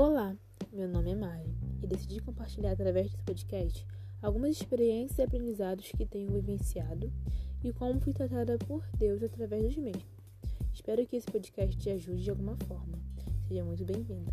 Olá, meu nome é Mari e decidi compartilhar através desse podcast algumas experiências e aprendizados que tenho vivenciado e como fui tratada por Deus através dos mesmos. Espero que esse podcast te ajude de alguma forma. Seja muito bem-vinda.